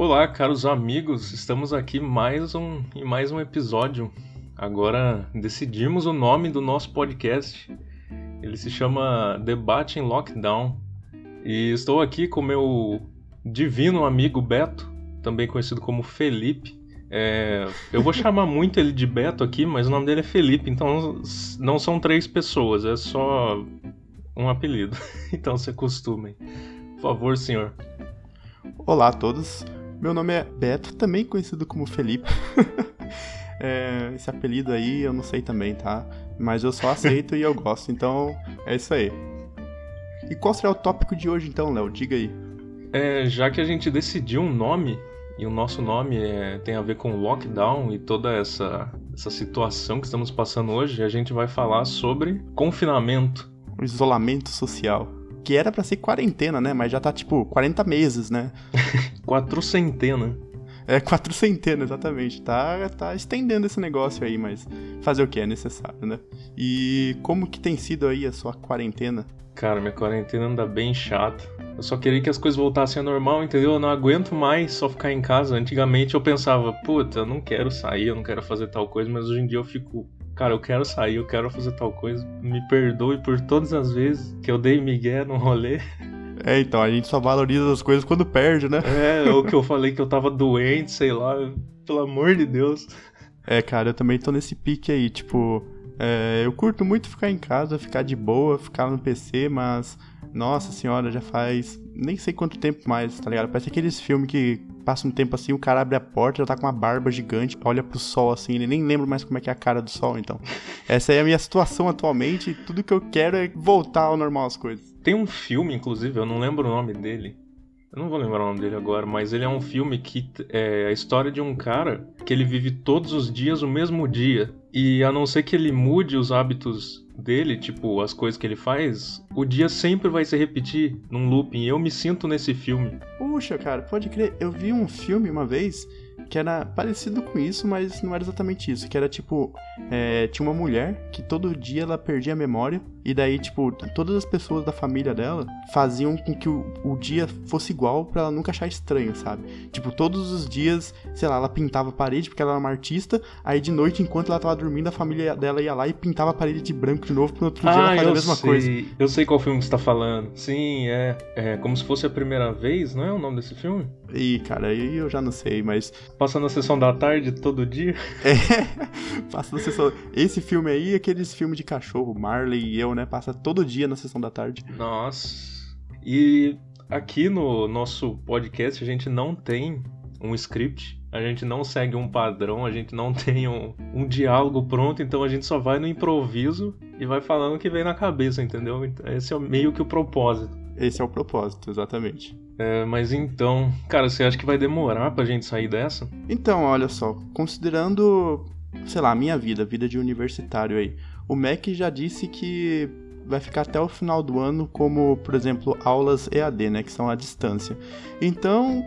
Olá, caros amigos, estamos aqui mais um em mais um episódio. Agora decidimos o nome do nosso podcast. Ele se chama Debate em Lockdown. E estou aqui com meu divino amigo Beto, também conhecido como Felipe. É, eu vou chamar muito ele de Beto aqui, mas o nome dele é Felipe, então não são três pessoas, é só um apelido. Então se acostumem. Por favor, senhor. Olá a todos. Meu nome é Beto, também conhecido como Felipe. é, esse apelido aí eu não sei também, tá? Mas eu só aceito e eu gosto, então é isso aí. E qual será o tópico de hoje então, Léo? Diga aí. É, já que a gente decidiu um nome, e o nosso nome é, tem a ver com lockdown e toda essa, essa situação que estamos passando hoje, a gente vai falar sobre confinamento. O isolamento social que era para ser quarentena, né? Mas já tá tipo 40 meses, né? Quatrocentena. É, quatrocentena, exatamente. Tá, tá estendendo esse negócio aí, mas fazer o que é necessário, né? E como que tem sido aí a sua quarentena? Cara, minha quarentena anda bem chata. Eu só queria que as coisas voltassem ao normal, entendeu? Eu não aguento mais só ficar em casa. Antigamente eu pensava, puta, eu não quero sair, eu não quero fazer tal coisa, mas hoje em dia eu fico cara, eu quero sair, eu quero fazer tal coisa, me perdoe por todas as vezes que eu dei migué no rolê. É, então, a gente só valoriza as coisas quando perde, né? É, ou que eu falei que eu tava doente, sei lá, pelo amor de Deus. É, cara, eu também tô nesse pique aí, tipo, é, eu curto muito ficar em casa, ficar de boa, ficar no PC, mas, nossa senhora, já faz nem sei quanto tempo mais, tá ligado? Parece aqueles filmes que passa um tempo assim, o cara abre a porta, já tá com uma barba gigante, olha pro sol assim, ele nem lembra mais como é que é a cara do sol, então. Essa é a minha situação atualmente, e tudo que eu quero é voltar ao normal as coisas. Tem um filme, inclusive, eu não lembro o nome dele. Eu não vou lembrar o nome dele agora, mas ele é um filme que é a história de um cara que ele vive todos os dias o mesmo dia. E a não ser que ele mude os hábitos dele, tipo, as coisas que ele faz, o dia sempre vai se repetir num looping. Eu me sinto nesse filme. Puxa, cara, pode crer. Eu vi um filme uma vez que era parecido com isso, mas não era exatamente isso. Que era tipo, é, tinha uma mulher que todo dia ela perdia a memória, e daí, tipo, todas as pessoas da família dela faziam com que o, o dia fosse igual para ela nunca achar estranho, sabe? Tipo, todos os dias, sei lá, ela pintava a parede porque ela era uma artista, aí de noite, enquanto ela tava dormindo, a família dela ia lá e pintava a parede de branco de novo, pro outro dia ela Ah, fazia a mesma sei. coisa. Eu sei qual filme você tá falando. Sim, é, é como se fosse a primeira vez, não é o nome desse filme? E, cara, aí eu já não sei, mas Passando a sessão da tarde todo dia. É, passa na sessão. Esse filme aí, aqueles filmes de cachorro, Marley e eu, né? Passa todo dia na sessão da tarde. Nossa. E aqui no nosso podcast a gente não tem um script, a gente não segue um padrão, a gente não tem um, um diálogo pronto, então a gente só vai no improviso e vai falando o que vem na cabeça, entendeu? Esse é meio que o propósito. Esse é o propósito, exatamente. É, mas então, cara, você acha que vai demorar pra gente sair dessa? Então, olha só, considerando, sei lá, a minha vida, a vida de universitário aí, o MEC já disse que vai ficar até o final do ano como, por exemplo, aulas EAD, né, que são à distância. Então,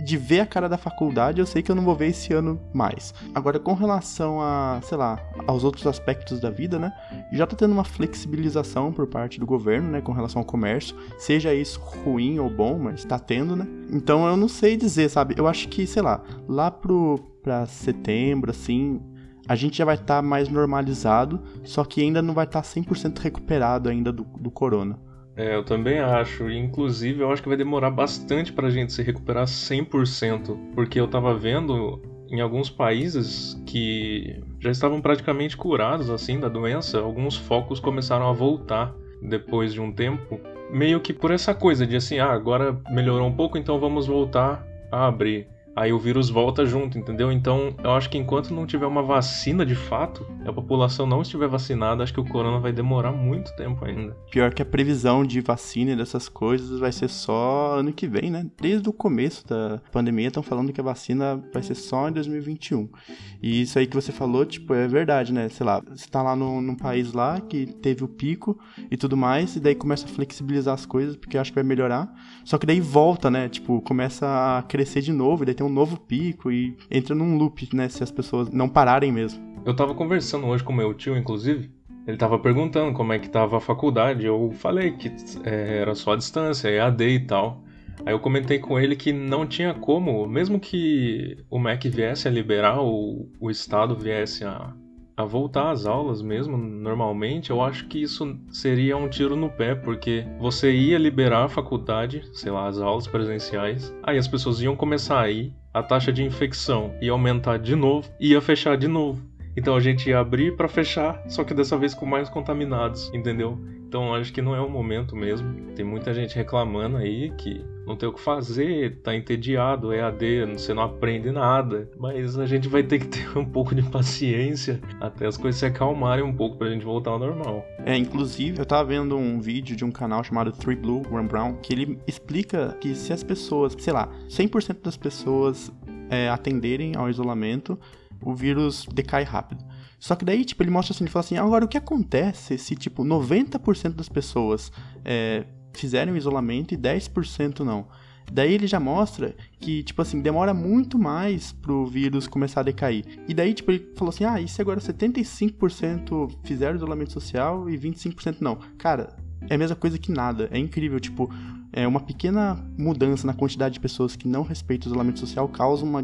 de ver a cara da faculdade, eu sei que eu não vou ver esse ano mais. Agora, com relação a, sei lá, aos outros aspectos da vida, né, já tá tendo uma flexibilização por parte do governo, né, com relação ao comércio, seja isso ruim ou bom, mas tá tendo, né? Então, eu não sei dizer, sabe? Eu acho que, sei lá, lá pro para setembro, assim, a gente já vai estar mais normalizado, só que ainda não vai estar 100% recuperado ainda do, do corona. É, eu também acho. Inclusive, eu acho que vai demorar bastante pra gente se recuperar 100%. Porque eu tava vendo em alguns países que já estavam praticamente curados, assim, da doença. Alguns focos começaram a voltar depois de um tempo. Meio que por essa coisa de assim, ah, agora melhorou um pouco, então vamos voltar a abrir. Aí o vírus volta junto, entendeu? Então eu acho que enquanto não tiver uma vacina de fato, a população não estiver vacinada, acho que o corona vai demorar muito tempo ainda. Pior que a previsão de vacina e dessas coisas vai ser só ano que vem, né? Desde o começo da pandemia estão falando que a vacina vai ser só em 2021. E isso aí que você falou, tipo, é verdade, né? Sei lá, você tá lá no, num país lá que teve o pico e tudo mais, e daí começa a flexibilizar as coisas, porque acho que vai melhorar. Só que daí volta, né? Tipo, começa a crescer de novo, e daí tem um novo pico e entra num loop, né? Se as pessoas não pararem mesmo. Eu tava conversando hoje com meu tio, inclusive. Ele tava perguntando como é que tava a faculdade. Eu falei que é, era só a distância, EAD e tal. Aí eu comentei com ele que não tinha como, mesmo que o MEC viesse a liberar ou o Estado viesse a, a voltar às aulas mesmo, normalmente, eu acho que isso seria um tiro no pé, porque você ia liberar a faculdade, sei lá, as aulas presenciais, aí as pessoas iam começar a ir, a taxa de infecção ia aumentar de novo, ia fechar de novo. Então a gente ia abrir para fechar, só que dessa vez com mais contaminados, entendeu? Então acho que não é o momento mesmo. Tem muita gente reclamando aí que não tem o que fazer, tá entediado, é AD, você não aprende nada. Mas a gente vai ter que ter um pouco de paciência até as coisas se acalmarem um pouco pra gente voltar ao normal. É, inclusive, eu tava vendo um vídeo de um canal chamado Three Blue, One Brown, que ele explica que se as pessoas, sei lá, 100% das pessoas é, atenderem ao isolamento, o vírus decai rápido. Só que daí, tipo, ele mostra assim, ele fala assim, agora o que acontece se, tipo, 90% das pessoas é, fizerem o isolamento e 10% não? Daí ele já mostra que, tipo assim, demora muito mais pro vírus começar a decair. E daí, tipo, ele falou assim, ah, e se agora 75% fizeram isolamento social e 25% não? Cara, é a mesma coisa que nada. É incrível, tipo, é, uma pequena mudança na quantidade de pessoas que não respeitam o isolamento social causa uma,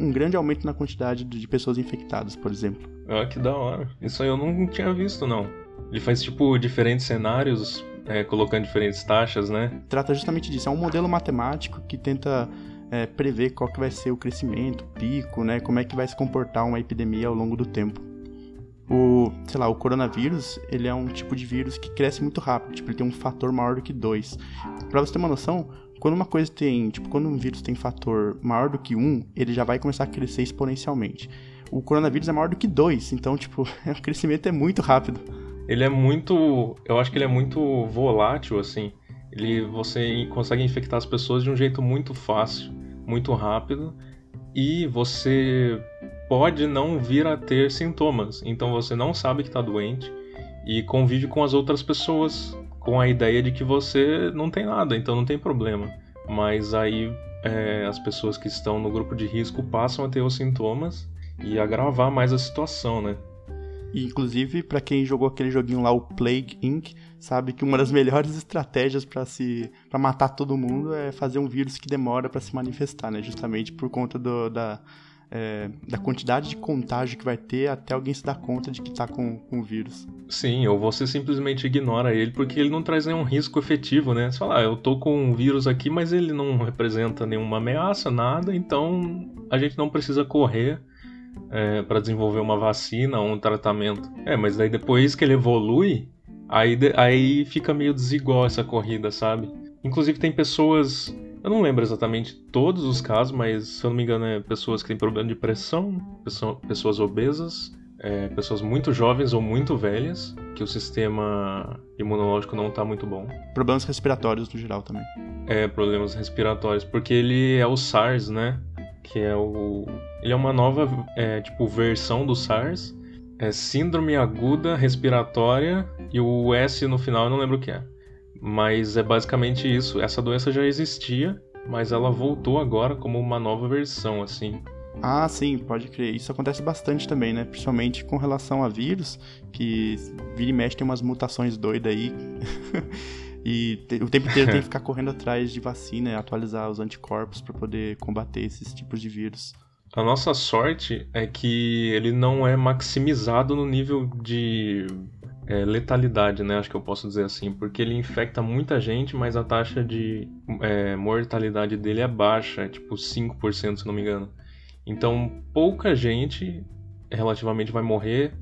um grande aumento na quantidade de pessoas infectadas, por exemplo. Ah, que da hora. Isso aí eu não tinha visto, não. Ele faz, tipo, diferentes cenários, é, colocando diferentes taxas, né? Trata justamente disso. É um modelo matemático que tenta é, prever qual que vai ser o crescimento, o pico, né? Como é que vai se comportar uma epidemia ao longo do tempo o, sei lá, o coronavírus, ele é um tipo de vírus que cresce muito rápido, tipo, ele tem um fator maior do que 2. Para você ter uma noção, quando uma coisa tem, tipo, quando um vírus tem fator maior do que 1, um, ele já vai começar a crescer exponencialmente. O coronavírus é maior do que 2, então, tipo, o crescimento é muito rápido. Ele é muito, eu acho que ele é muito volátil assim. Ele você consegue infectar as pessoas de um jeito muito fácil, muito rápido e você pode não vir a ter sintomas. Então você não sabe que está doente e convive com as outras pessoas com a ideia de que você não tem nada, então não tem problema. Mas aí é, as pessoas que estão no grupo de risco passam a ter os sintomas e agravar mais a situação, né? Inclusive, para quem jogou aquele joguinho lá, o Plague Inc., sabe que uma das melhores estratégias para se para matar todo mundo é fazer um vírus que demora para se manifestar, né? Justamente por conta do, da é, da quantidade de contágio que vai ter até alguém se dar conta de que tá com, com o vírus. Sim, ou você simplesmente ignora ele porque ele não traz nenhum risco efetivo, né? Você fala, ah, eu tô com um vírus aqui, mas ele não representa nenhuma ameaça, nada, então a gente não precisa correr é, para desenvolver uma vacina ou um tratamento. É, mas daí depois que ele evolui, aí, aí fica meio desigual essa corrida, sabe? Inclusive tem pessoas eu não lembro exatamente todos os casos, mas se eu não me engano, é pessoas que têm problema de pressão, pessoas obesas, é, pessoas muito jovens ou muito velhas, que o sistema imunológico não está muito bom. Problemas respiratórios no geral também. É, problemas respiratórios, porque ele é o SARS, né? Que é o. Ele é uma nova, é, tipo, versão do SARS. É Síndrome Aguda Respiratória e o S no final eu não lembro o que é. Mas é basicamente isso. Essa doença já existia, mas ela voltou agora como uma nova versão, assim. Ah, sim, pode crer. Isso acontece bastante também, né? Principalmente com relação a vírus, que vira e mexe tem umas mutações doidas aí. e o tempo inteiro tem que ficar correndo atrás de vacina e atualizar os anticorpos para poder combater esses tipos de vírus. A nossa sorte é que ele não é maximizado no nível de é, letalidade, né? Acho que eu posso dizer assim, porque ele infecta muita gente, mas a taxa de é, mortalidade dele é baixa, é tipo 5%, se não me engano. Então, pouca gente relativamente vai morrer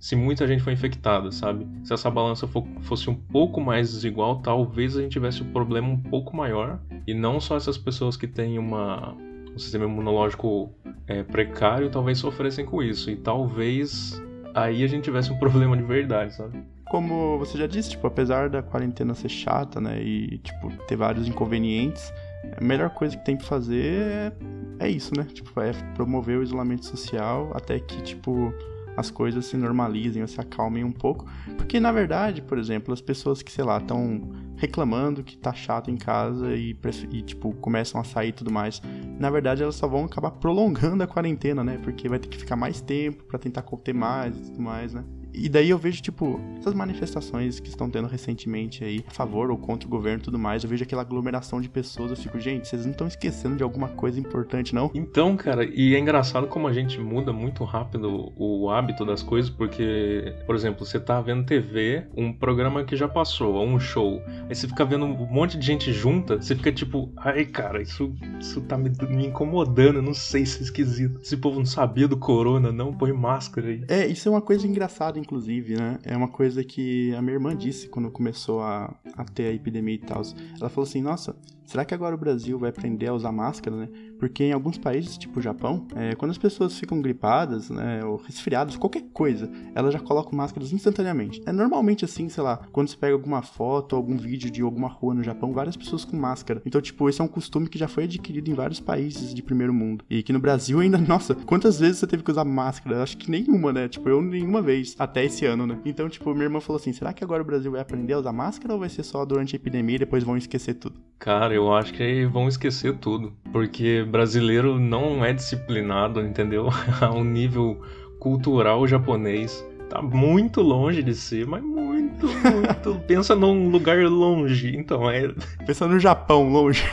se muita gente for infectada, sabe? Se essa balança for, fosse um pouco mais desigual, talvez a gente tivesse um problema um pouco maior. E não só essas pessoas que têm uma, um sistema imunológico é, precário talvez sofressem com isso. E talvez aí a gente tivesse um problema de verdade, sabe? Como você já disse, tipo, apesar da quarentena ser chata, né, e, tipo, ter vários inconvenientes, a melhor coisa que tem que fazer é, é isso, né? Tipo, é promover o isolamento social até que, tipo, as coisas se normalizem ou se acalmem um pouco. Porque, na verdade, por exemplo, as pessoas que, sei lá, estão reclamando que tá chato em casa e, e, tipo, começam a sair e tudo mais, na verdade elas só vão acabar prolongando a quarentena, né? Porque vai ter que ficar mais tempo para tentar conter mais e tudo mais, né? E daí eu vejo, tipo, essas manifestações que estão tendo recentemente aí, a favor ou contra o governo e tudo mais, eu vejo aquela aglomeração de pessoas, eu fico, gente, vocês não estão esquecendo de alguma coisa importante, não? Então, cara, e é engraçado como a gente muda muito rápido o hábito das coisas, porque, por exemplo, você tá vendo TV, um programa que já passou, ou um show, aí você fica vendo um monte de gente junta, você fica tipo, ai, cara, isso, isso tá me, me incomodando, não sei se é esquisito. Esse povo não sabia do corona, não, põe máscara aí. É, isso é uma coisa engraçada, inclusive, né? É uma coisa que a minha irmã disse quando começou a, a ter a epidemia e tal. Ela falou assim: nossa, será que agora o Brasil vai aprender a usar máscara, né? Porque em alguns países, tipo o Japão, é, quando as pessoas ficam gripadas, né, ou resfriadas, qualquer coisa, elas já colocam máscaras instantaneamente. É normalmente assim, sei lá, quando você pega alguma foto, algum vídeo de alguma rua no Japão, várias pessoas com máscara. Então, tipo, esse é um costume que já foi adquirido em vários países de primeiro mundo. E que no Brasil ainda, nossa, quantas vezes você teve que usar máscara? Acho que nenhuma, né? Tipo, eu nenhuma vez, até esse ano, né? Então, tipo, minha irmã falou assim: será que agora o Brasil vai aprender a usar máscara ou vai ser só durante a epidemia e depois vão esquecer tudo? Cara, eu acho que vão esquecer tudo. Porque brasileiro não é disciplinado, entendeu? A um nível cultural japonês. Tá muito longe de ser, mas muito, muito. Pensa num lugar longe, então é. Pensa no Japão, longe.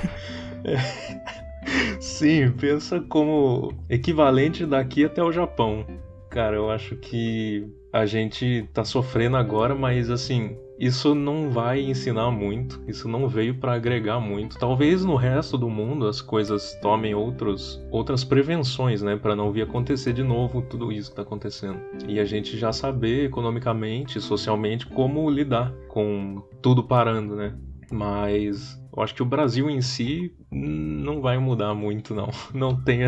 É. Sim, pensa como equivalente daqui até o Japão. Cara, eu acho que a gente tá sofrendo agora, mas assim, isso não vai ensinar muito, isso não veio para agregar muito. Talvez no resto do mundo as coisas tomem outros, outras prevenções, né, para não vir acontecer de novo tudo isso que tá acontecendo. E a gente já saber economicamente, socialmente como lidar com tudo parando, né? Mas eu acho que o Brasil em si não vai mudar muito, não. Não tem,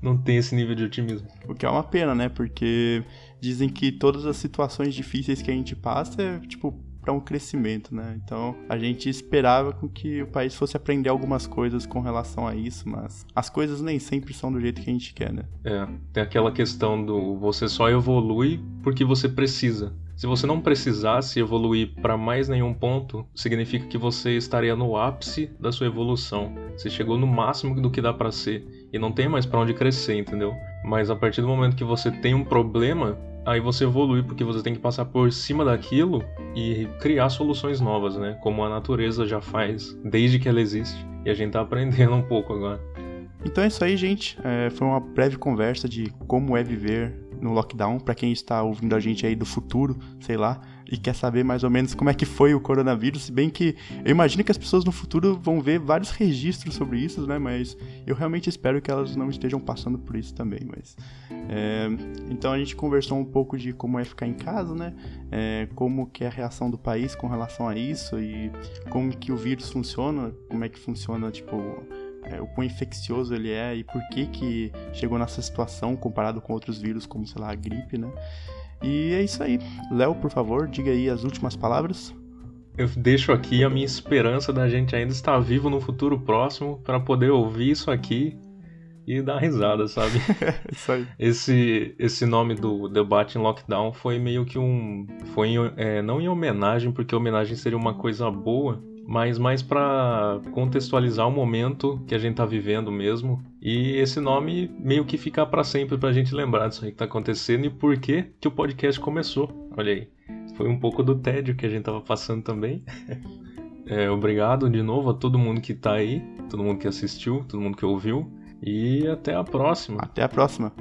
não tem esse nível de otimismo. O que é uma pena, né? Porque dizem que todas as situações difíceis que a gente passa é, tipo, para um crescimento, né? Então a gente esperava com que o país fosse aprender algumas coisas com relação a isso, mas as coisas nem sempre são do jeito que a gente quer, né? É, tem aquela questão do você só evolui porque você precisa. Se você não precisasse evoluir para mais nenhum ponto, significa que você estaria no ápice da sua evolução. Você chegou no máximo do que dá para ser e não tem mais para onde crescer, entendeu? Mas a partir do momento que você tem um problema, aí você evolui porque você tem que passar por cima daquilo e criar soluções novas, né? Como a natureza já faz desde que ela existe. E a gente tá aprendendo um pouco agora. Então é isso aí, gente. É, foi uma breve conversa de como é viver no lockdown, para quem está ouvindo a gente aí do futuro, sei lá, e quer saber mais ou menos como é que foi o coronavírus, se bem que eu imagino que as pessoas no futuro vão ver vários registros sobre isso, né? Mas eu realmente espero que elas não estejam passando por isso também. Mas é, então a gente conversou um pouco de como é ficar em casa, né? É, como que é a reação do país com relação a isso e como que o vírus funciona, como é que funciona tipo é, o quão infeccioso ele é e por que que chegou nessa situação comparado com outros vírus, como, sei lá, a gripe, né? E é isso aí. Léo, por favor, diga aí as últimas palavras. Eu deixo aqui a minha esperança da gente ainda estar vivo no futuro próximo para poder ouvir isso aqui e dar risada, sabe? isso aí. Esse, esse nome do debate em lockdown foi meio que um. Foi em, é, não em homenagem, porque homenagem seria uma coisa boa, mas mais para contextualizar o momento que a gente tá vivendo mesmo. E esse nome meio que ficar para sempre pra gente lembrar disso aí que tá acontecendo e por que que o podcast começou. Olha aí. Foi um pouco do tédio que a gente tava passando também. É, obrigado de novo a todo mundo que tá aí, todo mundo que assistiu, todo mundo que ouviu. E até a próxima. Até a próxima.